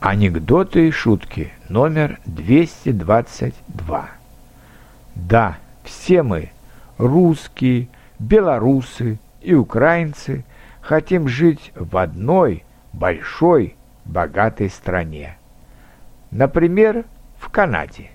Анекдоты и шутки номер 222. Да, все мы, русские, белорусы и украинцы, хотим жить в одной большой богатой стране. Например, в Канаде.